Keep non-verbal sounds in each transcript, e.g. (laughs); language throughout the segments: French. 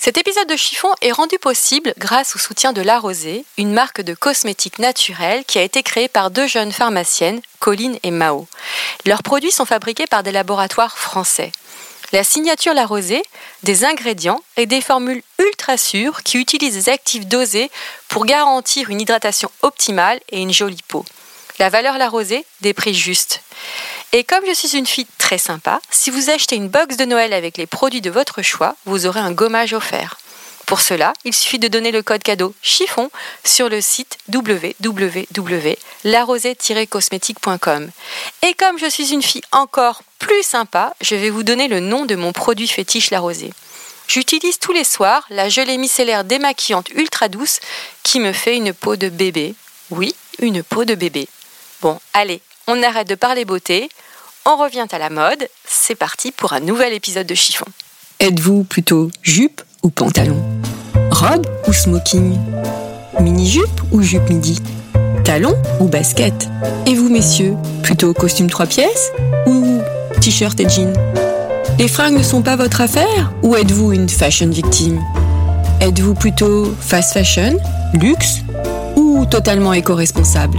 Cet épisode de chiffon est rendu possible grâce au soutien de La Rosée, une marque de cosmétiques naturels qui a été créée par deux jeunes pharmaciennes, Colline et Mao. Leurs produits sont fabriqués par des laboratoires français. La signature La Rosée, des ingrédients et des formules ultra sûres qui utilisent des actifs dosés pour garantir une hydratation optimale et une jolie peau. La valeur La Rosée, des prix justes. Et comme je suis une fille très sympa, si vous achetez une box de Noël avec les produits de votre choix, vous aurez un gommage offert. Pour cela, il suffit de donner le code cadeau chiffon sur le site www.larosée-cosmétique.com. Et comme je suis une fille encore plus sympa, je vais vous donner le nom de mon produit fétiche La Rosée. J'utilise tous les soirs la gelée micellaire démaquillante ultra douce qui me fait une peau de bébé. Oui, une peau de bébé. Bon, allez, on arrête de parler beauté, on revient à la mode, c'est parti pour un nouvel épisode de chiffon. Êtes-vous plutôt jupe ou pantalon? Robe ou smoking? Mini-jupe ou jupe midi? Talon ou basket? Et vous messieurs, plutôt costume trois pièces ou t-shirt et jean Les fringues ne sont pas votre affaire ou êtes-vous une fashion victime? Êtes-vous plutôt fast fashion, luxe ou totalement éco-responsable?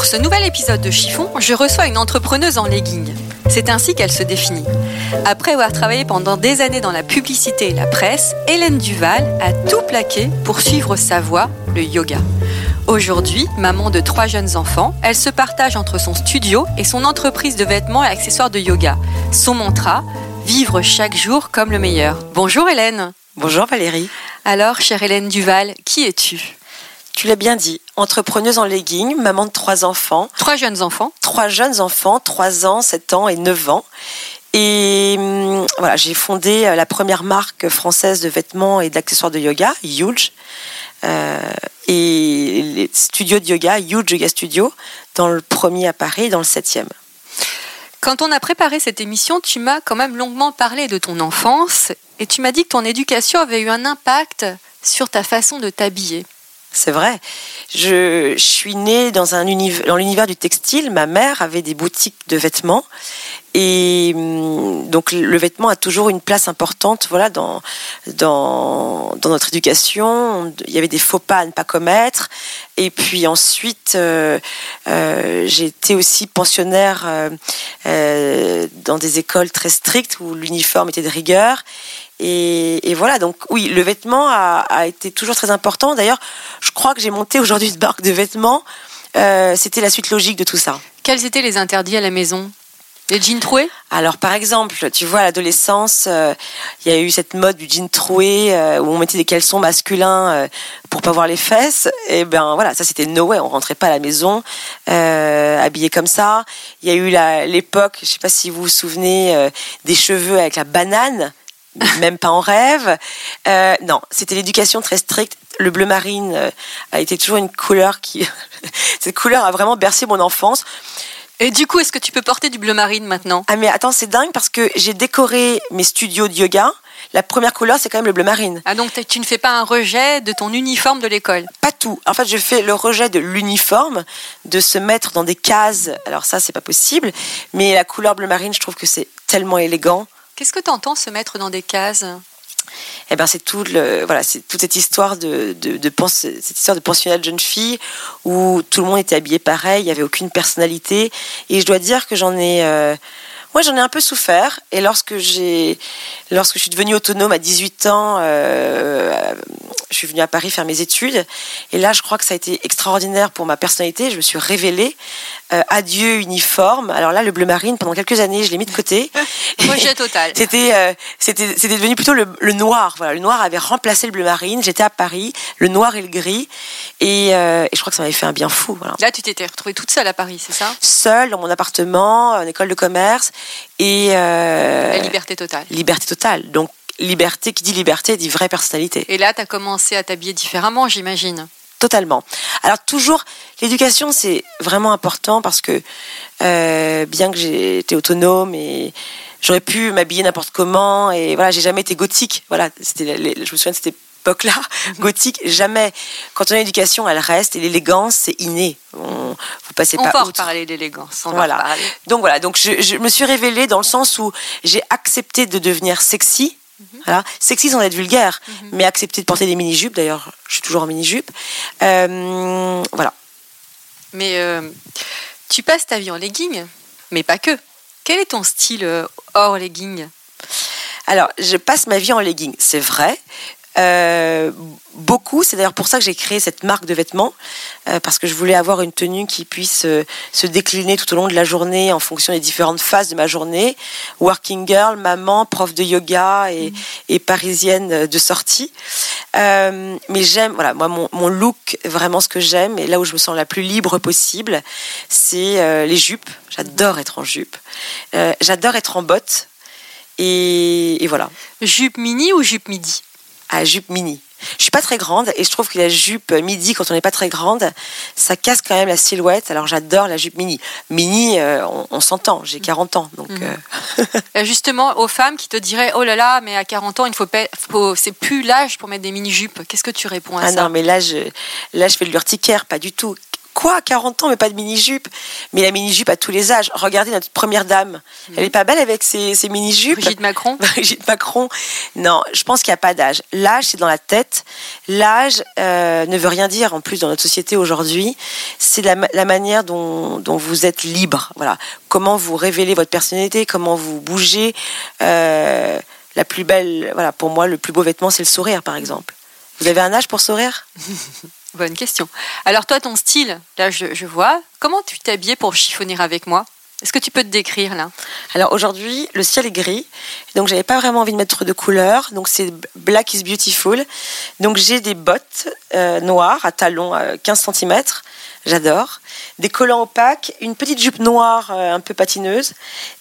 Pour ce nouvel épisode de Chiffon, je reçois une entrepreneuse en leggings. C'est ainsi qu'elle se définit. Après avoir travaillé pendant des années dans la publicité et la presse, Hélène Duval a tout plaqué pour suivre sa voie, le yoga. Aujourd'hui, maman de trois jeunes enfants, elle se partage entre son studio et son entreprise de vêtements et accessoires de yoga. Son mantra, vivre chaque jour comme le meilleur. Bonjour Hélène. Bonjour Valérie. Alors, chère Hélène Duval, qui es-tu? Tu l'as bien dit, entrepreneuse en leggings, maman de trois enfants. Trois jeunes enfants Trois jeunes enfants, 3 ans, 7 ans et 9 ans. Et hum, voilà, j'ai fondé euh, la première marque française de vêtements et d'accessoires de yoga, Huge. Euh, et les studios de yoga, Huge Yoga Studio, dans le premier à Paris et dans le septième. Quand on a préparé cette émission, tu m'as quand même longuement parlé de ton enfance et tu m'as dit que ton éducation avait eu un impact sur ta façon de t'habiller. C'est vrai. Je, suis née dans un univers, dans l'univers du textile. Ma mère avait des boutiques de vêtements et hum, donc le vêtement a toujours une place importante. Voilà, dans dans dans notre éducation, il y avait des faux pas à ne pas commettre. Et puis ensuite, euh, euh, j'ai été aussi pensionnaire euh, euh, dans des écoles très strictes où l'uniforme était de rigueur. Et, voilà, donc oui, le vêtement a, a été toujours très important. D'ailleurs, je crois que j'ai monté aujourd'hui une marque de vêtements. C'était la suite logique de tout ça. Quels étaient les interdits à la maison? Les jeans troués Alors, par exemple, tu vois, à l'adolescence, euh, il y a eu cette mode du jean troué euh, où on mettait des caleçons masculins euh, pour pas voir les fesses. Et ben voilà, ça c'était no way. On rentrait pas à la maison euh, habillé comme ça. Il y a eu l'époque, je sais pas si vous vous souvenez, des cheveux avec la banane (laughs) même pas en rêve. Non, c'était l'éducation très stricte. Le bleu marine a été toujours une couleur qui... (laughs) Cette couleur a vraiment bercé mon enfance. Et du coup, est-ce que tu peux porter du bleu marine maintenant? Ah mais attends, c'est dingue parce que j'ai décoré mes studios de yoga. La première couleur, c'est quand même le bleu marine. Ah donc tu ne fais pas un rejet de ton uniforme de l'école? Pas tout. En fait, je fais le rejet de l'uniforme, de se mettre dans des cases. Alors ça, c'est pas possible. Mais la couleur bleu marine, je trouve que c'est tellement élégant. Qu'est-ce que tu entends se mettre dans des cases? Eh ben c'est tout le voilà c'est toute cette histoire de de, de cette histoire de pensionnat de jeune fille où tout le monde était habillé pareil il y avait aucune personnalité et je dois dire que j'en ai euh, Ouais, j'en ai un peu souffert. Et lorsque j'ai, lorsque je suis devenue autonome à 18 ans, euh, je suis venue à Paris faire mes études. Et là, je crois que ça a été extraordinaire pour ma personnalité. Je me suis révélée. Euh, adieu uniforme. Alors là, le bleu marine, pendant quelques années, je l'ai mis de côté. (laughs) Rejet total. (laughs) c'était, euh, c'était, c'était devenu plutôt le, le, noir. Voilà, le noir avait remplacé le bleu marine. J'étais à Paris, le noir et le gris. Et, euh, et je crois que ça m'avait fait un bien fou. Voilà. Là, tu t'étais retrouvée toute seule à Paris, c'est ça? Seule, dans mon appartement, en école de commerce. Et. La liberté totale. Liberté totale. Donc, liberté, qui dit liberté, dit vraie personnalité. Et là, tu as commencé à t'habiller différemment, j'imagine. Totalement. Alors toujours, l'éducation c'est vraiment important parce que euh, bien que j'ai été autonome et j'aurais pu m'habiller n'importe comment et voilà, j'ai jamais été gothique. Voilà, c'était, je me souviens de cette époque-là, (laughs) gothique. Jamais. Quand on a l'éducation, elle reste et l'élégance c'est inné. On, vous passez on pas outre. parler d'élégance. Voilà. Donc voilà. Donc je, je me suis révélée dans le sens où j'ai accepté de devenir sexy voilà. Sexy sans être vulgaire, mm -hmm. mais accepter de porter des mini-jupes. D'ailleurs, je suis toujours en mini-jupe. Euh, voilà. Mais euh, tu passes ta vie en legging, mais pas que. Quel est ton style euh, hors legging? Alors, je passe ma vie en legging, c'est vrai. Euh, beaucoup, c'est d'ailleurs pour ça que j'ai créé cette marque de vêtements, euh, parce que je voulais avoir une tenue qui puisse euh, se décliner tout au long de la journée en fonction des différentes phases de ma journée. Working girl, maman, prof de yoga et, mmh. et parisienne de sortie. Mais j'aime, voilà, moi mon, mon, look, vraiment ce que j'aime et là où je me sens la plus libre possible, c'est les jupes. J'adore être en jupe. J'adore être en bottes. Et, et voilà. Jupe mini ou jupe midi? À jupe mini. Je suis pas très grande et je trouve que la jupe midi, quand on n'est pas très grande, ça casse quand même la silhouette. Alors j'adore la jupe mini. Mini, euh, on, on s'entend. J'ai 40 ans, donc. Mmh. Euh... Justement, aux femmes qui te diraient, oh là là, mais à 40 ans, il faut, faut c'est plus l'âge pour mettre des mini jupes. Qu'est-ce que tu réponds à ah ça? non, mais là, je, là, je fais de l'urticaire, pas du tout. Quoi, 40 ans, mais pas de mini-jupe Mais la mini-jupe à tous les âges. Regardez notre première dame. Mmh. Elle est pas belle avec ses, ses mini-jupes Brigitte Macron (laughs) Brigitte Macron. Non, je pense qu'il n'y a pas d'âge. L'âge, c'est dans la tête. L'âge euh, ne veut rien dire, en plus, dans notre société aujourd'hui. C'est la, la, manière dont, dont, vous êtes libre. Voilà. Comment vous révélez votre personnalité, comment vous bougez. Euh, la plus belle, voilà, pour moi, le plus beau vêtement, c'est le sourire, par exemple. Vous avez un âge pour sourire? (laughs) Bonne question. Alors toi, ton style, là je, je vois, comment tu t'es habillée pour chiffonner avec moi? Est-ce que tu peux te décrire là? Alors aujourd'hui, le ciel est gris, donc j'avais pas vraiment envie de mettre de couleurs, donc c'est Black is Beautiful. Donc j'ai des bottes euh, noires à talons euh, 15 cm, j'adore, des collants opaques, une petite jupe noire euh, un peu patineuse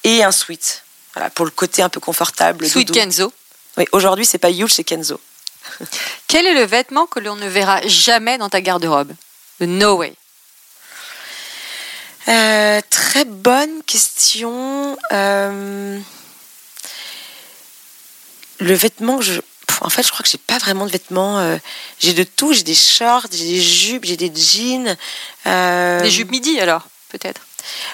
et un sweat. Voilà, pour le côté un peu confortable. Doudou. Kenzo. Oui, aujourd'hui c'est pas Huge, c'est Kenzo. Quel est le vêtement que l'on ne verra jamais dans ta garde-robe? No way. Euh, très bonne question. Euh... Le vêtement que je. En fait, je crois que j'ai pas vraiment de vêtements. Euh... J'ai de tout. J'ai des shorts, j'ai des jupes, j'ai des jeans. Des jupes midi alors, peut-être?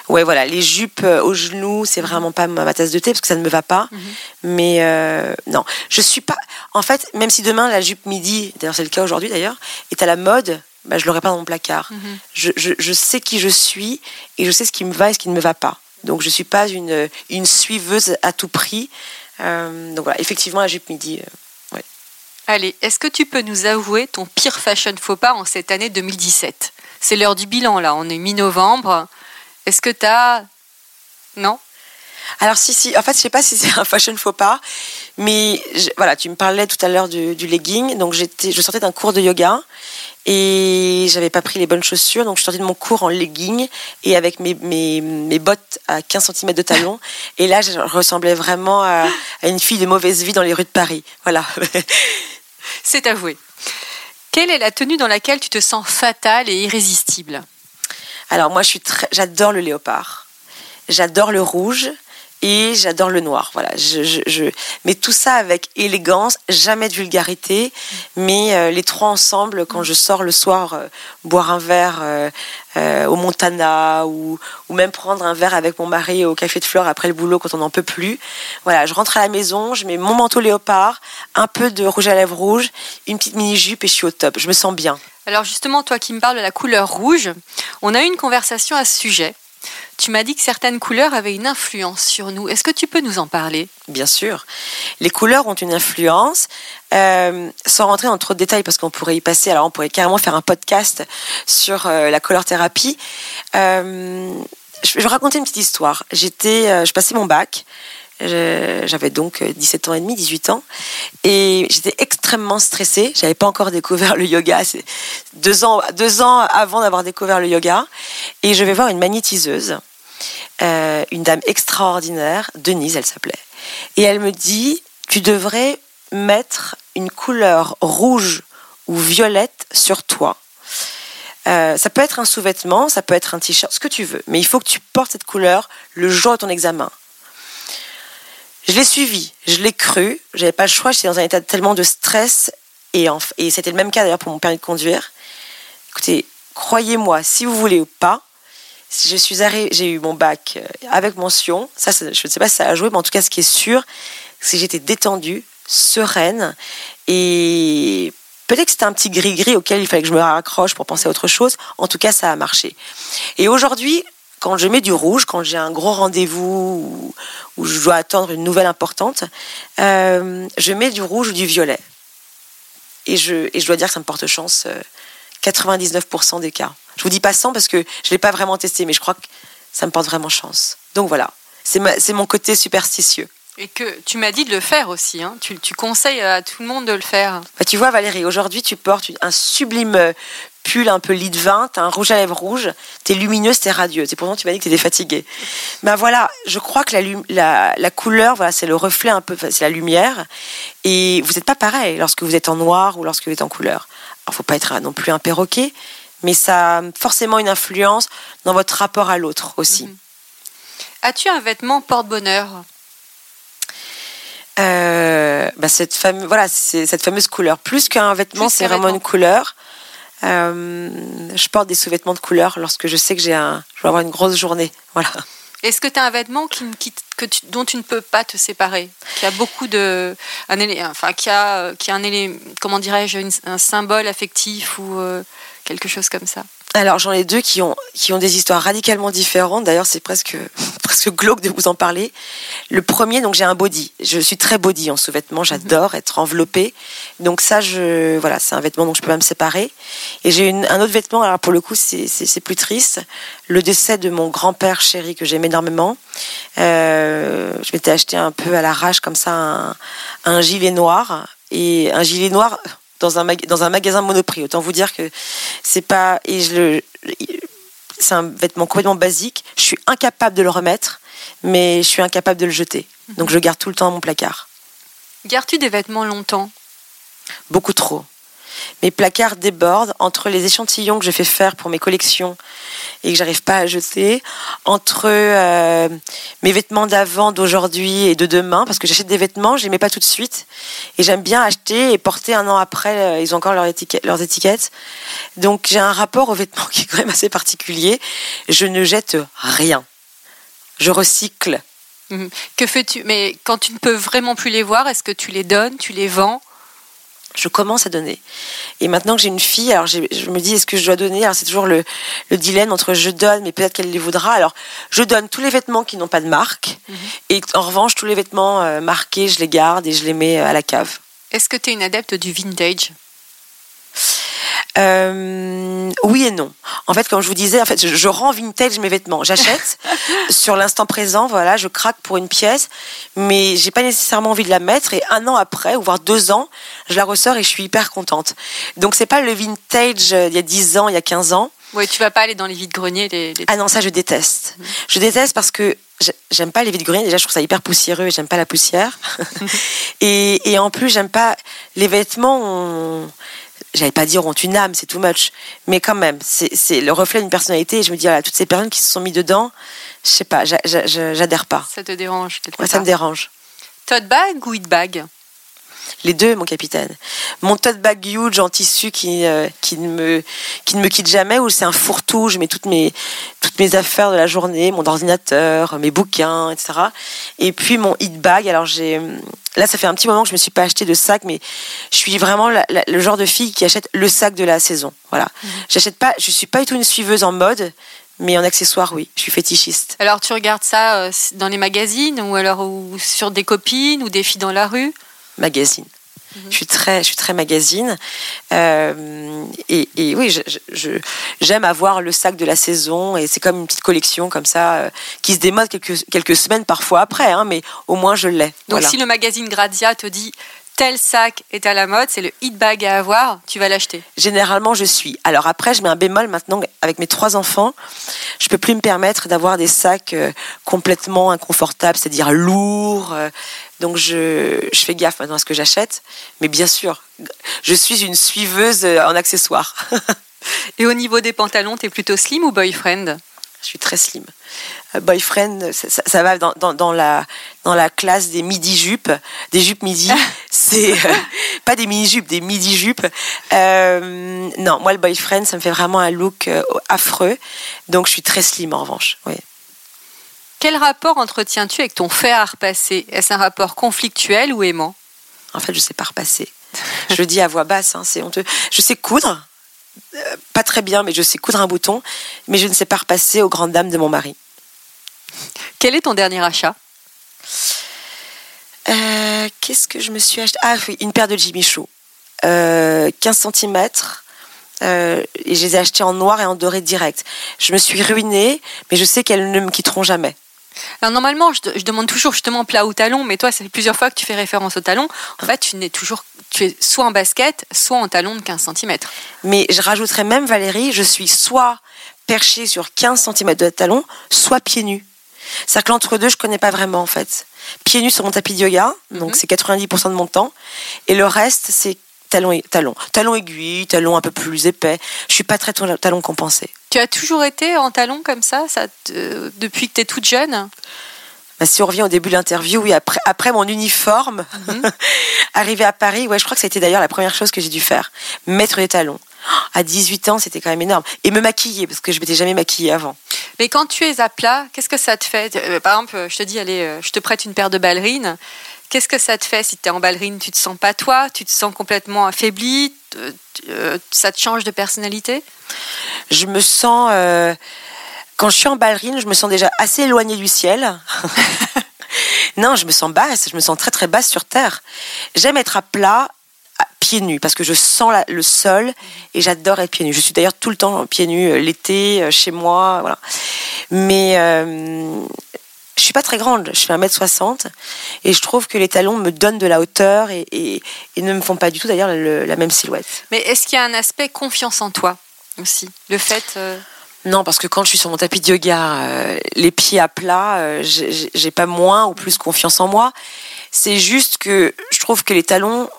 Ouais, voilà, les jupes aux genoux, c'est vraiment pas ma tasse de thé parce que ça ne me va pas. Mhm. Mm -hmm. Mais euh, non, je suis pas. En fait, même si demain la jupe midi, d'ailleurs c'est le cas aujourd'hui d'ailleurs, est à la mode, bah, je l'aurai pas dans mon placard. Mhm. Mm -hmm. je, je, je, sais qui je suis et je sais ce qui me va et ce qui ne me va pas. Donc je suis pas une, une suiveuse à tout prix. Euh, donc voilà, effectivement la jupe midi. Euh, ouais. Allez, est-ce que tu peux nous avouer ton pire fashion faux pas en cette année 2017 C'est l'heure du bilan là, on est mi-novembre. Est-ce que tu as. Non Alors, si, si. En fait, je sais pas si c'est (laughs) un fashion faux pas, mais je, voilà, tu me parlais tout à l'heure du, du, legging. Donc, j'étais, je sortais d'un cours de yoga et j'avais pas pris les bonnes chaussures. Donc, je sortais de mon cours en legging et avec mes, mes, mes bottes à 15 cm de talon. (laughs) et là, je ressemblais vraiment à, à une fille de mauvaise vie dans les rues de Paris. Voilà. (laughs) c'est avoué. Quelle est la tenue dans laquelle tu te sens fatale et irrésistible? Alors moi, j'adore le léopard, j'adore le rouge et j'adore le noir. Voilà, je, je, mais tout ça avec élégance, jamais de vulgarité, mais euh, les trois ensemble quand je sors le soir euh, boire un verre euh, au Montana ou, même prendre un verre avec mon mari au café de Flore après le boulot quand on n'en peut plus. Voilà, je rentre à la maison, je mets mon manteau léopard, un peu de rouge à lèvres rouge, une petite mini jupe et je suis au top. Je me sens bien. Alors justement, toi qui me parles de la couleur rouge, on a eu une conversation à ce sujet. Tu m'as dit que certaines couleurs avaient une influence sur nous. Est-ce que tu peux nous en parler? Bien sûr. Les couleurs ont une influence. Euh, sans rentrer dans trop de détails, parce qu'on pourrait y passer, alors on pourrait carrément faire un podcast sur euh, la couleur thérapie. Euh, je vais raconter une petite histoire. J'étais, je passais mon bac. J'avais donc 17 ans et demi, 18 ans, et j'étais extrêmement stressée. J'avais pas encore découvert le yoga. C'est deux ans, deux ans avant d'avoir découvert le yoga, et je vais voir une magnétiseuse, euh, une dame extraordinaire, Denise, elle s'appelait, et elle me dit tu devrais mettre une couleur rouge ou violette sur toi. Euh, ça peut être un sous-vêtement, ça peut être un t-shirt, ce que tu veux, mais il faut que tu portes cette couleur le jour de ton examen. Je l'ai suivi, je l'ai cru, j'avais pas le choix, j'étais dans un état tellement de stress et, et c'était le même cas d'ailleurs pour mon permis de conduire. Écoutez, croyez-moi, si vous voulez ou pas, je suis j'ai eu mon bac euh, avec mention. Ça, je ne sais pas si ça a joué, mais en tout cas, ce qui est sûr, c'est que j'étais détendue, sereine et peut-être que c'était un petit gris-gris auquel il fallait que je me raccroche pour penser à autre chose. En tout cas, ça a marché. Et aujourd'hui, quand je mets du rouge, quand j'ai un gros rendez-vous où, je dois attendre une nouvelle importante, euh, je mets du rouge ou du violet. Et je, et je dois dire que ça me porte chance 99% euh, des cas. Je vous dis pas 100 parce que je ne l'ai pas vraiment testé, mais je crois que ça me porte vraiment chance. Donc voilà, c'est mon côté superstitieux. Et que tu m'as dit de le faire aussi. Hein. Tu, tu, conseilles à tout le monde de le faire. Bah, tu vois, Valérie, aujourd'hui, tu portes un sublime pull un peu lit de vin, t'as un rouge à lèvres rouge, t'es lumineuse, t'es radieuse. Et pourtant, tu m'as dit que t'étais fatiguée. Ben voilà, je crois que la, la, couleur, voilà, c'est le reflet un peu, c'est la lumière. Et vous n'êtes pas pareil lorsque vous êtes en noir ou lorsque vous êtes en couleur. Alors, faut pas être non plus un perroquet, mais ça a forcément une influence dans votre rapport à l'autre aussi. Mhm. As-tu un vêtement porte-bonheur? Euh, bah, cette, fameuse, voilà, cette fameuse couleur. Plus qu'un vêtement, c'est vraiment une couleur. Euh, je porte des sous-vêtements de couleur lorsque je sais que j'ai un, je vais avoir une grosse journée. Voilà. Est-ce que tu as un vêtement dont tu ne peux pas te séparer? Qui a beaucoup de. Un, enfin, qui a, qui a un élément, comment dirais-je, un symbole affectif ou euh, quelque chose comme ça? Alors j'en ai deux qui ont, qui ont des histoires radicalement différentes. D'ailleurs, c'est presque, (laughs) presque glauque de vous en parler. Le premier, donc j'ai un body. Je suis très body en sous-vêtements. J'adore être enveloppée. Donc ça, je, voilà, c'est un vêtement dont je peux pas me séparer. Et j'ai un autre vêtement. Alors pour le coup, c'est plus triste. Le décès de mon grand-père chéri que j'aime énormément. Euh, je m'étais acheté un peu à l'arrache comme ça un, un gilet noir et un gilet noir dans un, dans un magasin Monoprix. Autant vous dire que c'est pas. Et je le. C'est un vêtement complètement basique. Je suis incapable de le remettre, mais je suis incapable de le jeter. Donc je garde tout le temps mon placard. Gardes-tu des vêtements longtemps? Beaucoup trop. Mes placards débordent entre les échantillons que je fais faire pour mes collections et que j'arrive pas à jeter, entre euh, mes vêtements d'avant, d'aujourd'hui et de demain, parce que j'achète des vêtements, je les mets pas tout de suite, et j'aime bien acheter et porter un an après, euh, ils ont encore leurs étiquettes. Donc j'ai un rapport aux vêtements (laughs) qui est quand même assez particulier. Je ne jette rien. Je recycle. Mmh. Que fais-tu? Mais quand tu ne peux vraiment plus les voir, est-ce que tu les donnes, tu les vends? Je commence à donner. Et maintenant que j'ai une fille, alors je me dis, est-ce que je dois donner? Alors c'est toujours le, dilemme entre je donne, mais peut-être qu'elle les voudra. Alors je donne tous les vêtements qui n'ont pas de marque. Mhm. Et en revanche, tous les vêtements euh, marqués, je les garde et je les mets euh, à la cave. Est-ce que tu es une adepte du vintage? Euh, oui et non. En fait, comme je vous disais, en fait, je, rends vintage mes vêtements. J'achète (laughs) sur l'instant présent, voilà, je craque pour une pièce, mais j'ai pas nécessairement envie de la mettre. Et un an après, ou voire deux ans, je la ressors et je suis hyper contente. Donc c'est pas le vintage euh, il y a 10 ans, il y a 15 ans. Oui, tu vas pas aller dans les vides greniers. Les, Ah non, ça je déteste. Mhm. Je déteste parce que j'aime pas les vides greniers. Déjà, je trouve ça hyper poussiéreux et j'aime pas la poussière. (laughs) (laughs) et, et, en plus, j'aime pas les vêtements. On j'allais pas dire ont une âme, c'est too much, mais quand même, c'est le reflet d'une personnalité. Et je me dis, voilà, toutes ces personnes qui se sont mis dedans, je sais pas, j'adhère pas. Ça te dérange ouais, Ça me dérange. Tote bag ou it bag? Les deux, mon capitaine. Mon tote bag huge en tissu qui, euh, qui, ne, me, qui ne me quitte jamais, où c'est un fourre-tout, je mets toutes mes, toutes mes affaires de la journée, mon ordinateur, mes bouquins, etc. Et puis mon hit bag, alors j'ai... Là, ça fait un petit moment que je me suis pas acheté de sac, mais je suis vraiment le genre de fille qui achète le sac de la saison. Voilà. Mhm. J'achète pas, je suis pas du tout une suiveuse en mode, Mais en accessoire, oui, je suis fétichiste. Alors tu regardes ça euh, dans les magazines ou alors ou sur des copines ou des filles dans la rue? Magazine. Je suis très, je suis très magazine. Euh, et, et, oui, je- je- j'aime avoir le sac de la saison et c'est comme une petite collection comme ça euh, qui se démode quelques, quelques semaines parfois après, hein, mais au moins je l'ai. Donc Voilà. si le magazine Grazia te dit tel sac est à la mode, c'est le hit bag à avoir, tu vas l'acheter. Généralement, je suis. Alors après, je mets un bémol maintenant avec mes trois enfants. Je peux plus me permettre d'avoir des sacs euh, complètement inconfortables, c'est-à-dire lourds. Donc je, je fais gaffe maintenant à ce que j'achète. Mais bien sûr, je suis une suiveuse euh, en accessoires. (laughs) Et au niveau des pantalons, t'es plutôt slim ou boyfriend? Je suis très slim. Euh, Boyfriend, ça, ça- ça va dans, dans- dans la, dans la classe des midi-jupes, des jupes midi. (laughs) C'est euh, pas des mini-jupes, des midi-jupes. Euh, non, moi, le boyfriend, ça me fait vraiment un look euh, affreux. Donc, je suis très slim en revanche. Oui. Quel rapport entretiens-tu avec ton fer à repasser? Est-ce un rapport conflictuel ou aimant? En fait, je sais pas repasser. Je le dis à voix basse, hein, c'est honteux. Je sais coudre, euh, pas très bien, mais je sais coudre un bouton, mais je ne sais pas repasser aux grandes dames de mon mari. Quel est ton dernier achat? Euh, Qu'est-ce que je me suis acheté? Ah oui, une paire de Jimmy Choo. Euh, 15 cm. et je les ai achetées en noir et en doré direct. Je me suis ruinée, mais je sais qu'elles ne me quitteront jamais. Alors normalement, je, demande toujours justement plat ou talon, mais toi, ça fait plusieurs fois que tu fais référence au talon. En fait, tu n'es toujours, tu es soit en basket, soit en talon de 15 cm. Mais je rajouterais même, Valérie, je suis soit perchée sur 15 cm de talon, soit pieds nus. C'est-à-dire que l'entre-deux, je connais pas vraiment, en fait. Pieds nus sur mon tapis de yoga, donc Mhm. c'est 90% de mon temps. Et le reste, c'est talon, talon. Talon aiguille, talon un peu plus épais. Je suis pas très talon compensé. Tu as toujours été en talon comme ça, ça te- depuis que tu es toute jeune? Bah, si on revient au début de l'interview, oui, après, après mon uniforme, (laughs) arrivé à Paris, ouais, je crois que c'était d'ailleurs la première chose que j'ai dû faire, mettre des talons. À 18 ans, c'était quand même énorme. Et me maquiller, parce que je m'étais jamais maquillée avant. Mais quand tu es à plat, qu'est-ce que ça te fait? Euh, Par exemple, je te dis, allez, euh, je te prête une paire de ballerines. Qu'est-ce que ça te fait si tu es en ballerine Tu te sens pas toi Tu te sens complètement affaibli Euh, Ça te change de personnalité? Je me sens, euh, quand je suis en ballerine, je me sens déjà assez éloignée du ciel. (laughs) non, je me sens basse, je me sens très très basse sur terre. J'aime être à plat, pieds nus, parce que je sens la- le sol et j'adore être pieds nus. Je suis d'ailleurs tout le temps pieds nus euh, l'été, chez moi, voilà. Mais euh, je suis pas très grande, je fais 1m60 et je trouve que les talons me donnent de la hauteur et, et- et ne me font pas du tout d'ailleurs le- la même silhouette. Mais est-ce qu'il y a un aspect confiance en toi aussi? Le fait. euh, Non, parce que quand je suis sur mon tapis de yoga, euh, les pieds à plat, euh, j'ai pas moins ou plus confiance en moi. C'est juste que je trouve que les talons,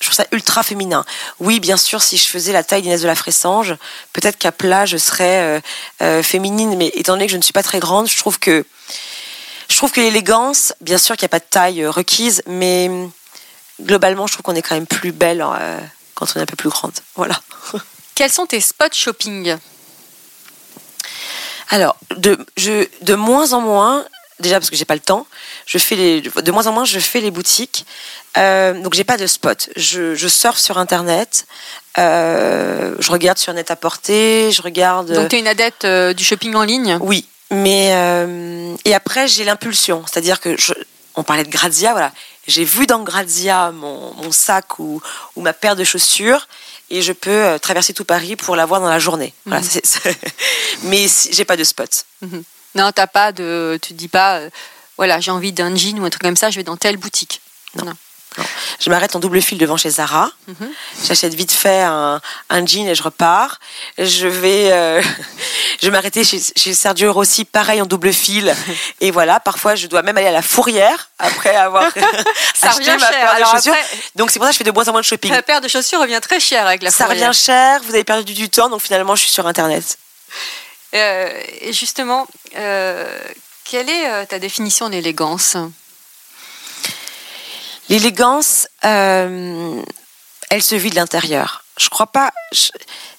je trouve ça ultra féminin. Oui, bien sûr, si je faisais la taille d'Inès de la Fressange, peut-être qu'à plat, je serais euh, euh, féminine, mais étant donné que je ne suis pas très grande, je trouve que je trouve que l'élégance, bien sûr qu'il n'y a pas de taille euh, requise, mais hum, globalement, je trouve qu'on est quand même plus belle euh, quand on est un peu plus grande. (laughs) Voilà. Quels sont tes spots shopping? Alors, de, je, de moins en moins, déjà parce que j'ai pas le temps, je fais les, de moins en moins, je fais les boutiques. Euh, donc, j'ai pas de spot. Je, je surfe sur Internet, euh, je regarde sur net à porter, je regarde. Donc tu es une adepte du shopping en ligne? Oui, mais euh, et après j'ai l'impulsion, c'est-à-dire que je, on parlait de Grazia, voilà, j'ai vu dans Grazia mon, mon sac ou, ou ma paire de chaussures et je peux euh, traverser tout Paris pour l'avoir dans la journée. Voilà, Mhm. (laughs) mais si- j'ai pas de spot. Non, t'as pas de. Tu te dis pas, euh, voilà, j'ai envie d'un jean ou un truc comme ça, je vais dans telle boutique. Je m'arrête en double fil devant chez Zara. Mhm. J'achète vite fait un, un jean et je repars. Je vais, euh, (laughs) je vais m'arrêter chez, chez Sergio Rossi, pareil en double fil. Et voilà, parfois je dois même aller à la fourrière après avoir (laughs) Ça (laughs) acheté revient ma cher. paire de Alors chaussures. après, Donc c'est pour ça que je fais de moins en moins de shopping. la paire de chaussures revient très cher avec la Ça fourrière. revient cher, vous avez perdu du temps, donc finalement je suis sur Internet. Euh, et justement, euh, quelle est ta définition d'élégance? L'élégance, euh, elle se vit de l'intérieur. Je crois pas. je-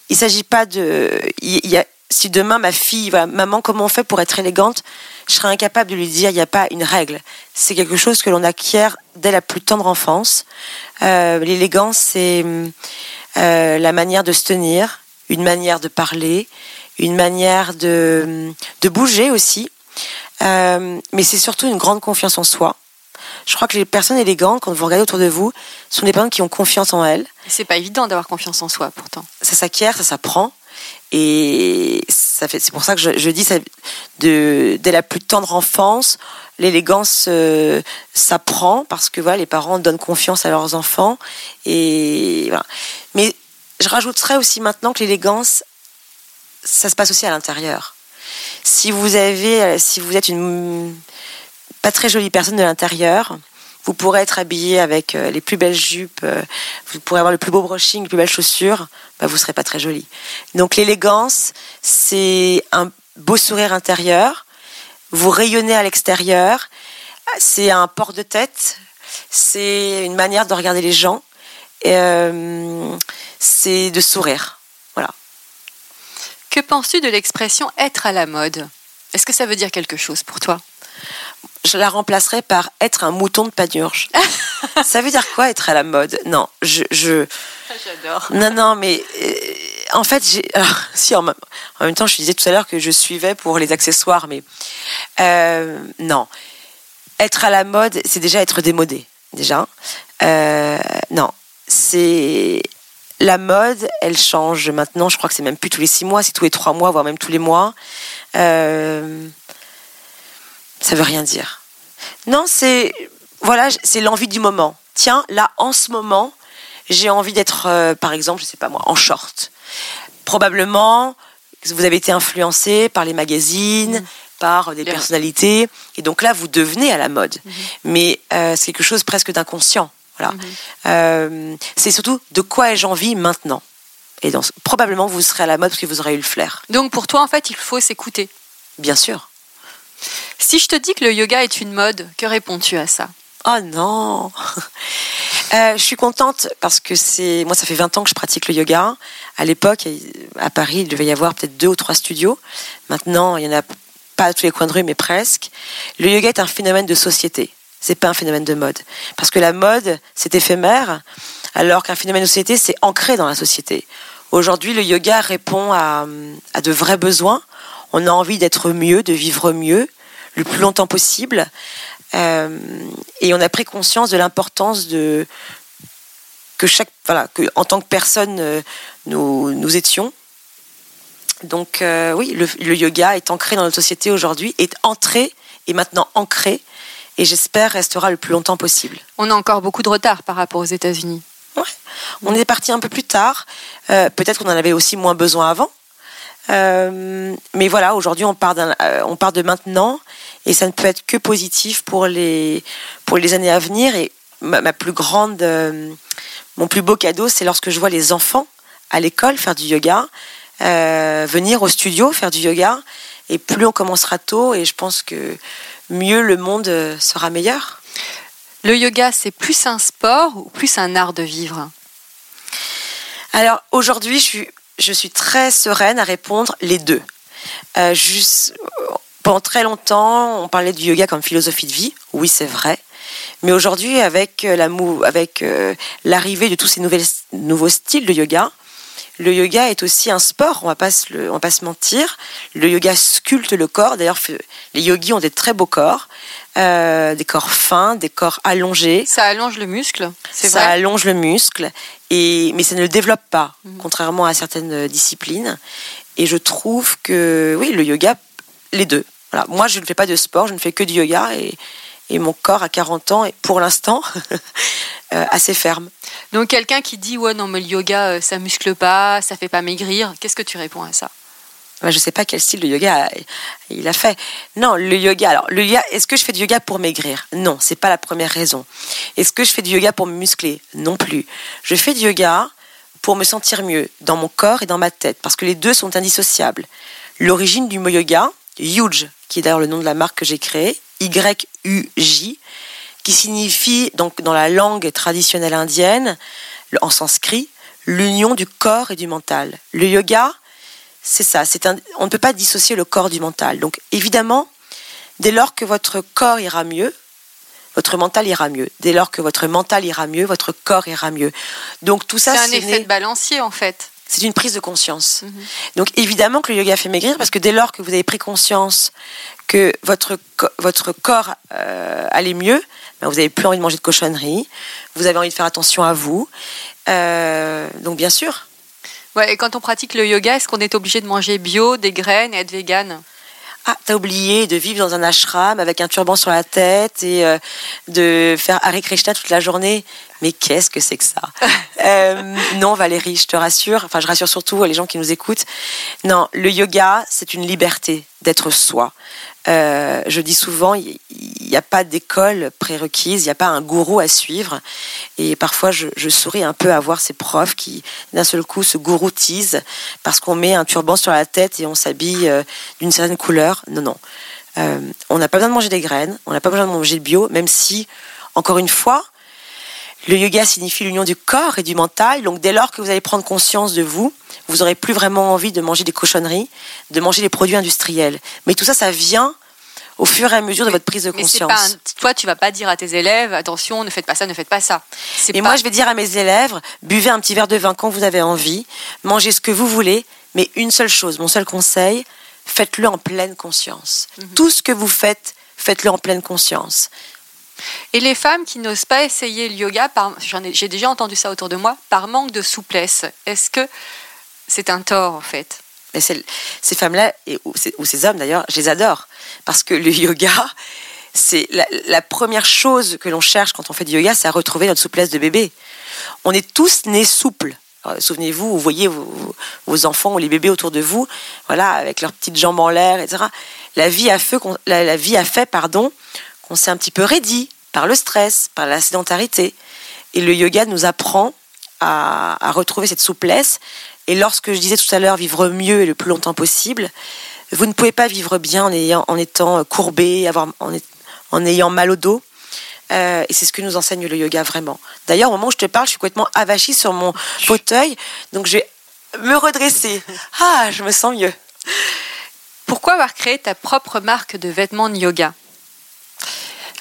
il s'agit pas de. Y a, si demain ma fille va, maman, comment on fait pour être élégante Je serais incapable de lui dire. Il n'y a pas une règle. C'est quelque chose que l'on acquiert dès la plus tendre enfance. Euh, L'élégance, c'est euh, la manière de se tenir, une manière de parler, une manière de, de bouger aussi. Mais c'est surtout une grande confiance en soi. Je crois que les personnes élégantes, quand vous regardez autour de vous, sont des personnes qui ont confiance en elles. C'est pas évident d'avoir confiance en soi, pourtant. Ça s'acquiert, ça s'apprend. Et ça fait, c'est pour ça que je, je dis, ça, de, dès la plus tendre enfance, l'élégance euh, s'apprend parce que voilà, les parents donnent confiance à leurs enfants. Et voilà. Mais je rajouterais aussi maintenant que l'élégance, ça se passe aussi à l'intérieur. Si vous avez, si vous êtes une pas très jolie personne de l'intérieur, vous pourrez être habillé avec euh, les plus belles jupes, euh, vous pourrez avoir le plus beau brushing, les plus belles chaussures, bah vous serez pas très jolie. Donc l'élégance, c'est un beau sourire intérieur, vous rayonnez à l'extérieur, c'est un port de tête, c'est une manière de regarder les gens, euh, c'est de sourire. Voilà. Que penses-tu de l'expression être à la mode? Est-ce que ça veut dire quelque chose pour toi? Je la remplacerai par être un mouton de panurge. (laughs) ça veut dire quoi être à la mode? Non, je, je... J'adore. Non, non, mais euh, en fait, j'ai. Alors, (laughs) si en, même- en même temps, je disais tout à l'heure que je suivais pour les accessoires, mais euh, non. Être à la mode, c'est déjà être démodé, déjà. Euh, non, c'est la mode, elle change maintenant. Je crois que c'est même plus tous les six mois, c'est tous les trois mois, voire même tous les mois. Euh, ça veut rien dire. Non, c'est voilà, c'est l'envie du moment. Tiens, là, en ce moment, j'ai envie d'être, euh, par exemple, je sais pas moi, en short. Probablement, vous avez été influencé par les magazines, par des personnalités, et donc là, vous devenez à la mode. Mais euh, c'est quelque chose presque d'inconscient. Voilà. Euh, c'est surtout de quoi ai-je envie maintenant? Et dans, probablement, vous serez à la mode parce que vous aurez eu le flair. Donc pour toi, en fait, il faut s'écouter. Bien sûr. Si je te dis que le yoga est une mode, que réponds-tu à ça? Oh non (laughs) Euh, Je suis contente parce que c'est moi ça fait 20 ans que je pratique le yoga. À l'époque à Paris il devait y avoir peut-être deux ou trois studios. Maintenant il y en a pas à tous les coins de rue mais presque. Le yoga est un phénomène de société. C'est pas un phénomène de mode parce que la mode c'est éphémère alors qu'un phénomène de société c'est ancré dans la société. Aujourd'hui le yoga répond à, à de vrais besoins. On a envie d'être mieux, de vivre mieux le plus longtemps possible. Euh, et on a pris conscience de l'importance de que chaque voilà que en tant que personne euh, nous, nous étions. Donc euh, oui le, le yoga est ancré dans notre société aujourd'hui est entré et maintenant ancré et j'espère restera le plus longtemps possible. On a encore beaucoup de retard par rapport aux États-Unis. on est parti un peu plus tard. Peut-être qu'on en avait aussi moins besoin avant Euh, mais voilà aujourd'hui on part d'un- euh, on part de maintenant et ça ne peut être que positif pour les pour les années à venir. Et ma, ma plus grande euh, mon plus beau cadeau c'est lorsque je vois les enfants à l'école faire du yoga euh, venir au studio faire du yoga. Et plus on commencera tôt et je pense que mieux le monde sera meilleur. Le yoga, c'est plus un sport ou plus un art de vivre? Alors aujourd'hui, je suis, je suis très sereine à répondre les deux. Euh, juste, pendant très longtemps, on parlait du yoga comme philosophie de vie. Oui, c'est vrai. Mais aujourd'hui, avec euh, la euh, l'arrivée de tous ces nouvelles, nouveaux styles de yoga, le yoga est aussi un sport. On va va pas se mentir. Le yoga sculpte le corps. D'ailleurs, les yogis ont des très beaux corps, euh, des corps fins, des corps allongés. Ça allonge le muscle, c'est Ça vrai. allonge le muscle, et, mais ça ne le développe pas, contrairement à certaines euh, disciplines. Et je trouve que, oui, le yoga, les deux. Voilà. Moi, je ne fais pas de sport, je ne fais que du yoga, et, et mon corps à 40 ans est pour l'instant (laughs) euh, assez ferme. Donc quelqu'un qui dit ouais non mais le yoga ça muscle pas, ça fait pas maigrir, qu'est-ce que tu réponds à ça? Je ne sais pas quel style de yoga il a fait. Non, le yoga. Alors, le yoga. Est-ce que je fais du yoga pour maigrir? Non, c'est pas la première raison. Est-ce que je fais du yoga pour me muscler? Non plus. Je fais du yoga pour me sentir mieux dans mon corps et dans ma tête, parce que les deux sont indissociables. L'origine du mot yoga, Yuj, qui est d'ailleurs le nom de la marque que j'ai créée, Y-U-J, qui signifie donc dans la langue traditionnelle indienne, en sanskrit, l'union du corps et du mental. Le yoga, c'est ça. Un, on ne peut pas dissocier le corps du mental. Donc évidemment, dès lors que votre corps ira mieux, votre mental ira mieux. Dès lors que votre mental ira mieux, votre corps ira mieux. Donc tout ça, C'est un effet de balancier en fait. c'est une prise de conscience. Mhm. Donc évidemment que le yoga fait maigrir parce que dès lors que vous avez pris conscience que votre, votre corps euh, allait mieux, ben vous n'avez plus envie de manger de cochonneries, vous avez envie de faire attention à vous. Euh, donc bien sûr. Ouais, et quand on pratique le yoga, est-ce qu'on est obligé de manger bio, des graines et être vegan? Ah, t'as oublié de vivre dans un ashram avec un turban sur la tête et euh, de faire Hare Krishna toute la journée. Mais qu'est-ce que c'est que ça? (laughs) Euh, Non, Valérie, je te rassure. Enfin, je rassure surtout les gens qui nous écoutent. Non, le yoga, c'est une liberté d'être soi. Euh, je dis souvent, il n'y a pas d'école prérequise, il n'y a pas un gourou à suivre. Et parfois, je, souris un peu à voir ces profs qui, d'un seul coup, se gouroutisent parce qu'on met un turban sur la tête et on s'habille euh, d'une certaine couleur. Non, non. Euh, on n'a pas besoin de manger des graines, on n'a pas besoin de manger le bio, même si, encore une fois, le yoga signifie l'union du corps et du mental. Donc, dès lors que vous allez prendre conscience de vous, vous n'aurez plus vraiment envie de manger des cochonneries, de manger des produits industriels. Mais tout ça, ça vient au fur et à mesure de votre prise de conscience. Toi, tu vas pas dire à tes élèves, attention, ne faites pas ça, ne faites pas ça. Et moi, je vais dire à mes élèves, buvez un petit verre de vin quand vous avez envie, mangez ce que vous voulez, mais une seule chose, mon seul conseil, faites-le en pleine conscience. Mhm. Tout ce que vous faites, faites-le en pleine conscience. Et les femmes qui n'osent pas essayer le yoga, j'ai déjà entendu ça autour de moi, par manque de souplesse, est-ce que c'est un tort en fait? Mais ces femmes-là, ou, ces hommes d'ailleurs, je les adore. Parce que le (laughs) yoga, c'est la, première chose que l'on cherche quand on fait du yoga, c'est à retrouver notre souplesse de bébé. On est tous nés souples. Souvenez-vous, vous voyez vos, enfants ou les bébés autour de vous, voilà, avec leurs petites jambes en l'air, etc. La vie a fait, la, vie a fait pardon, qu'on s'est un petit peu raidi par le stress, par la sédentarité. Et le yoga nous apprend à retrouver cette souplesse et lorsque je disais tout à l'heure vivre mieux et le plus longtemps possible, vous ne pouvez pas vivre bien en, ayant, en étant courbé, avoir, en, ayant mal au dos. Euh, et c'est ce que nous enseigne le yoga vraiment. D'ailleurs, au moment où je te parle, je suis complètement avachie sur mon fauteuil, donc je vais me redresser. (laughs) Ah, je me sens mieux. Pourquoi avoir créé ta propre marque de vêtements de yoga?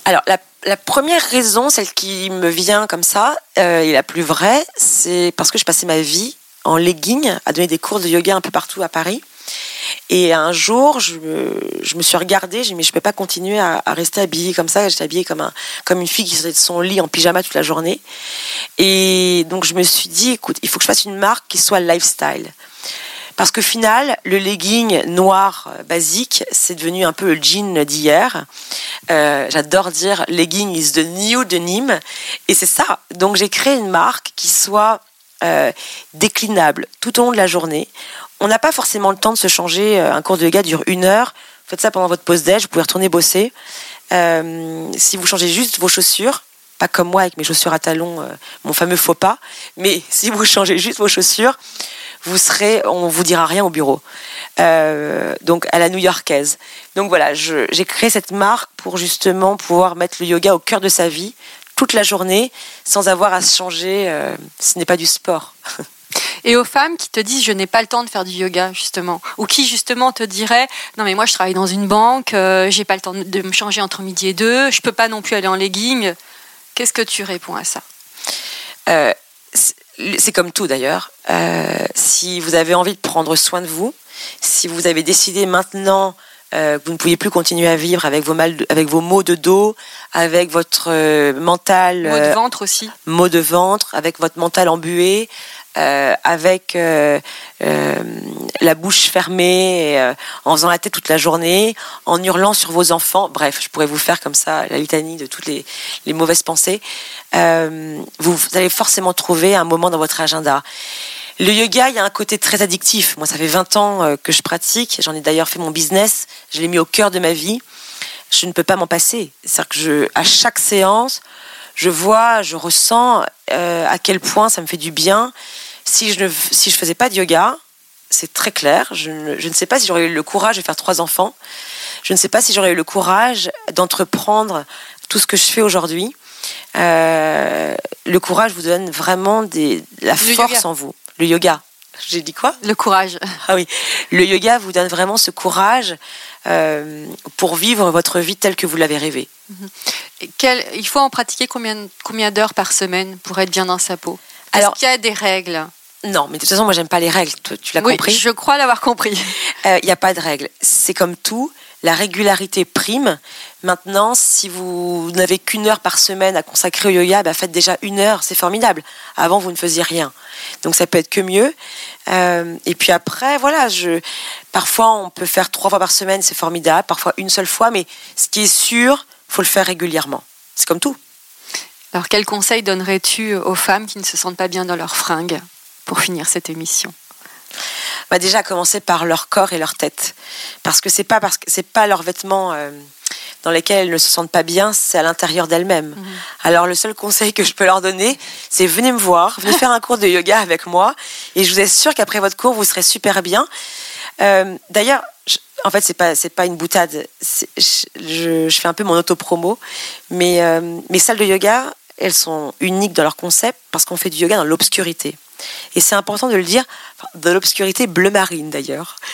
Alors, la, première raison, celle qui me vient comme ça, euh, et la plus vraie, c'est parce que je passais ma vie en legging à donner des cours de yoga un peu partout à Paris. Et un jour, je me, suis regardée, j'ai dit, mais je ne peux pas continuer à, rester habillée comme ça. J'étais habillée comme, un, comme une fille qui sortait de son lit en pyjama toute la journée. Et donc, je me suis dit, écoute, il faut que je fasse une marque qui soit lifestyle. Parce que final, le legging noir euh, basique, c'est devenu un peu le jean d'hier. Euh, j'adore dire legging is the new denim. Et c'est ça. Donc j'ai créé une marque qui soit euh, déclinable tout au long de la journée. On n'a pas forcément le temps de se changer. Un cours de yoga dure une heure. Faites ça pendant votre pause déj. Vous pouvez retourner bosser. Si vous changez juste vos chaussures, pas comme moi avec mes chaussures à talons, mon fameux faux pas, mais (laughs) si vous changez juste vos chaussures, vous serez, on vous dira rien au bureau. donc à la new-yorkaise. Donc voilà, j'ai créé cette marque pour justement pouvoir mettre le yoga au cœur de sa vie, toute la journée sans avoir à se changer. Euh, ce n'est pas du sport. (laughs) Et aux femmes qui te disent je n'ai pas le temps de faire du yoga justement, ou qui justement te diraient non mais moi je travaille dans une banque, euh, j'ai pas le temps de me changer entre midi et deux, je peux pas non plus aller en legging. Qu'est-ce que tu réponds à ça? Euh, C'est comme tout d'ailleurs. si vous avez envie de prendre soin de vous, si vous avez décidé maintenant euh, vous ne pouviez plus continuer à vivre avec vos, mal avec vos maux de dos, avec votre euh, mental. Maux de ventre aussi. Maux de ventre, avec votre mental embué, euh, avec la bouche fermée, en faisant la tête toute la journée, en hurlant sur vos enfants. Bref, je pourrais vous faire comme ça la litanie de toutes les, les mauvaises pensées. vous, vous allez forcément trouver un moment dans votre agenda. Le yoga, il y a un côté très addictif. Moi, ça fait 20 ans euh, que je pratique. J'en ai d'ailleurs fait mon business. Je l'ai mis au cœur de ma vie. Je ne peux pas m'en passer. C'est-à-dire que je, à chaque séance, je vois, je ressens euh, à quel point ça me fait du bien. Si je ne si je faisais pas de yoga, c'est très clair. Je ne, je ne sais pas si j'aurais eu le courage de faire trois enfants. Je ne sais pas si j'aurais eu le courage d'entreprendre tout ce que je fais aujourd'hui. Euh, le courage vous donne vraiment des, la force en vous le yoga. J'ai dit quoi? Le courage. Ah oui, le yoga vous donne vraiment ce courage euh, pour vivre votre vie telle que vous l'avez rêvée. Mhm. Quel, il faut en pratiquer combien, combien d'heures par semaine pour être bien dans sa peau? Est-ce qu'il y a des règles? Non, mais de toute façon, moi, j'aime pas les règles. Tu, tu l'as Oui, compris je crois l'avoir compris. Il n'y a pas de règle. C'est comme tout, la régularité prime. Maintenant, si vous n'avez qu'une heure par semaine à consacrer au yoga, bah, faites déjà une heure, c'est formidable. Avant, vous ne faisiez rien. Donc ça peut être que mieux. Euh, et puis après, voilà, je, parfois on peut faire trois fois par semaine, c'est formidable. Parfois une seule fois, mais ce qui est sûr, faut le faire régulièrement. C'est comme tout. Alors, quel conseil donnerais-tu aux femmes qui ne se sentent pas bien dans leurs fringues pour finir cette émission? Bah déjà commencer par leur corps et leur tête. Parce que c'est pas parce que c'est pas leurs vêtements euh, dans lesquels elles ne se sentent pas bien c'est à l'intérieur d'elles-mêmes. Alors le seul conseil que je peux leur donner c'est venez me voir venez faire un cours de yoga avec moi et je vous assure qu'après votre cours vous serez super bien. Euh, d'ailleurs en fait c'est pas c'est pas une boutade je- je fais un peu mon auto-promo mais euh, mes salles de yoga elles sont uniques dans leur concept parce qu'on fait du yoga dans l'obscurité et c'est important de le dire, de l'obscurité bleu marine d'ailleurs. (laughs)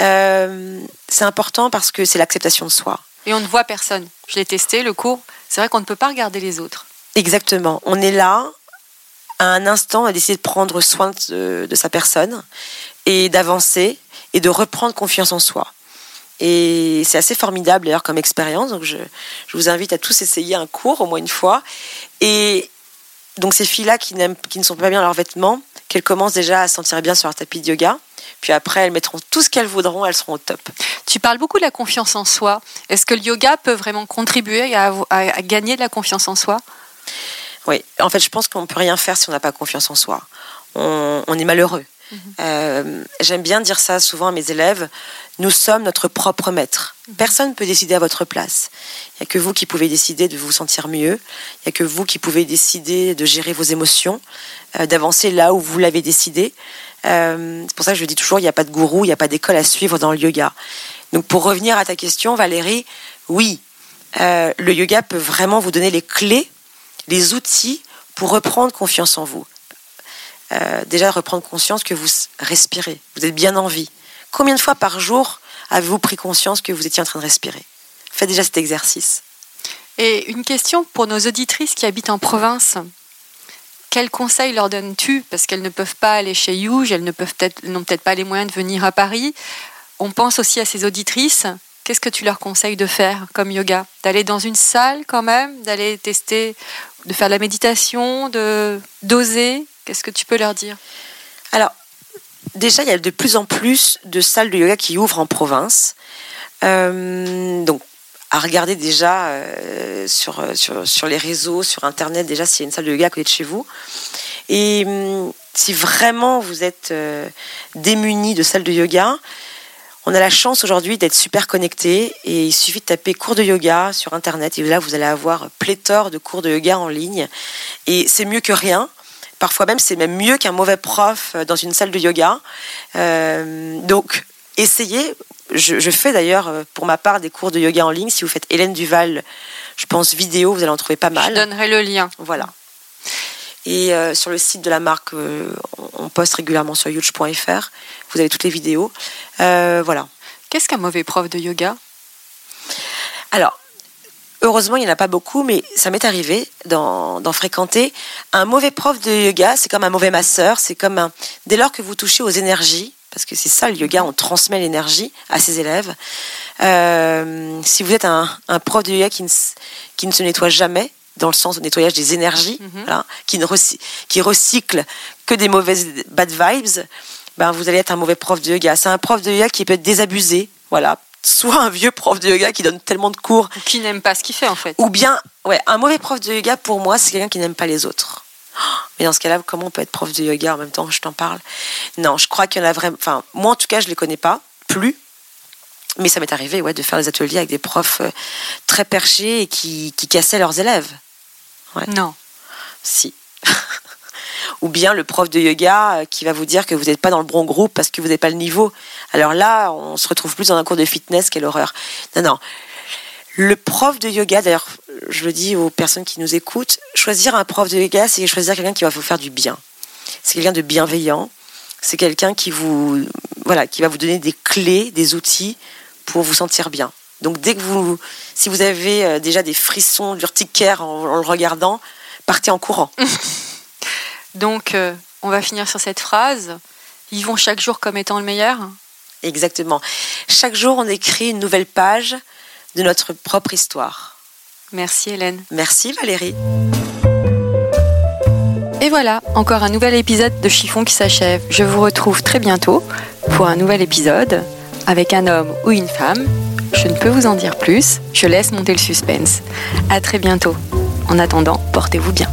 Euh, c'est important parce que c'est l'acceptation de soi. Et on ne voit personne. Je l'ai testé, le cours. C'est vrai qu'on ne peut pas regarder les autres. Exactement. On est là, à un instant, à décider de prendre soin de, de sa personne et d'avancer et de reprendre confiance en soi. Et c'est assez formidable d'ailleurs comme expérience. Donc je, je vous invite à tous essayer un cours au moins une fois. Et donc ces filles-là qui, qui ne sont pas bien dans leurs vêtements, qu'elles commencent déjà à se sentir bien sur leur tapis de yoga. Puis après, elles mettront tout ce qu'elles voudront, elles seront au top. Tu parles beaucoup de la confiance en soi. Est-ce que le yoga peut vraiment contribuer à, à- à gagner de la confiance en soi? Oui, en fait, je pense qu'on ne peut rien faire si on n'a pas confiance en soi. On, on est malheureux. Euh, J'aime bien dire ça souvent à mes élèves. Nous sommes notre propre maître. Personne ne peut décider à votre place. Il n'y a que vous qui pouvez décider de vous sentir mieux. Il n'y a que vous qui pouvez décider de gérer vos émotions, euh, d'avancer là où vous l'avez décidé. Euh, C'est pour ça que je dis toujours, il n'y a pas de gourou, il n'y a pas d'école à suivre dans le yoga. Donc pour revenir à ta question, Valérie, oui, le yoga peut vraiment vous donner les clés, les outils pour reprendre confiance en vous. Euh, déjà reprendre conscience que vous respirez, vous êtes bien en vie. Combien de fois par jour avez-vous pris conscience que vous étiez en train de respirer? Faites déjà cet exercice. Et une question pour nos auditrices qui habitent en province. Quels conseils leur donnes-tu? Parce qu'elles ne peuvent pas aller chez Youge, elles n'ont peut-être pas les moyens de venir à Paris. On pense aussi à ces auditrices. Qu'est-ce que tu leur conseilles de faire comme yoga? D'aller dans une salle quand même? D'aller tester, de faire de la méditation, de d'oser? Qu'est-ce que tu peux leur dire? Alors, déjà, il y a de plus en plus de salles de yoga qui ouvrent en province. Euh, donc, à regarder déjà euh, sur, sur, sur les réseaux, sur Internet, déjà s'il y a une salle de yoga à côté de chez vous. Et hum, si vraiment vous êtes euh, démuni de salles de yoga, on a la chance aujourd'hui d'être super connecté et il suffit de taper cours de yoga sur Internet et là vous allez avoir pléthore de cours de yoga en ligne et c'est mieux que rien. Parfois même, c'est même mieux qu'un mauvais prof euh, dans une salle de yoga. Euh, donc, essayez. Je, je fais d'ailleurs, euh, pour ma part, des cours de yoga en ligne. Si vous faites Hélène Duval, je pense vidéo, vous allez en trouver pas mal. Je donnerai le lien. Voilà. Et euh, sur le site de la marque, euh, on- poste régulièrement sur huge.fr. Vous avez toutes les vidéos. Voilà. Qu'est-ce qu'un mauvais prof de yoga? Alors, heureusement, il n'y en a pas beaucoup, mais ça m'est arrivé d'en fréquenter. Un mauvais prof de yoga, c'est comme un mauvais masseur, c'est comme un... Dès lors que vous touchez aux énergies, parce que c'est ça le yoga, on transmet l'énergie à ses élèves. Euh, si vous êtes un, un prof de yoga qui ne, s- qui ne se nettoie jamais, dans le sens du nettoyage des énergies, voilà, qui, ne recy- qui recycle que des mauvaises bad vibes, ben vous allez être un mauvais prof de yoga. C'est un prof de yoga qui peut être désabusé, voilà. Soit un vieux prof de yoga qui donne tellement de cours, Ou qui n'aime pas ce qu'il fait en fait ou bien, ouais, un mauvais prof de yoga pour moi, c'est quelqu'un qui n'aime pas les autres. Mais dans ce cas-là, comment on peut être prof de yoga en même temps que je t'en parle? Non, je crois qu'il y en a vraiment. Enfin, moi en tout cas, je les connais pas, plus. Mais ça m'est arrivé, ouais, de faire des ateliers avec des profs euh, très perchés et qui, qui cassaient leurs élèves. Non. Si. (laughs) Ou bien le prof de yoga euh, qui va vous dire que vous n'êtes pas dans le bon groupe parce que vous n'avez pas le niveau. Alors là, on se retrouve plus dans un cours de fitness, quelle horreur. Non, non. Le prof de yoga, d'ailleurs, je le dis aux personnes qui nous écoutent, choisir un prof de yoga, c'est choisir quelqu'un qui va vous faire du bien. C'est quelqu'un de bienveillant. C'est quelqu'un qui vous, voilà, qui va vous donner des clés, des outils pour vous sentir bien. Donc dès que vous, si vous avez euh, déjà des frissons, l'urticaire en, en le regardant, partez en courant. (laughs) Donc, euh, On va finir sur cette phrase. Vivons chaque jour comme étant le meilleur. Exactement. Chaque jour, on écrit une nouvelle page de notre propre histoire. Merci Hélène. Merci Valérie. Et voilà, encore un nouvel épisode de Chiffon qui s'achève. Je vous retrouve très bientôt pour un nouvel épisode avec un homme ou une femme. Je ne peux vous en dire plus, je laisse monter le suspense. À très bientôt. En attendant, portez-vous bien.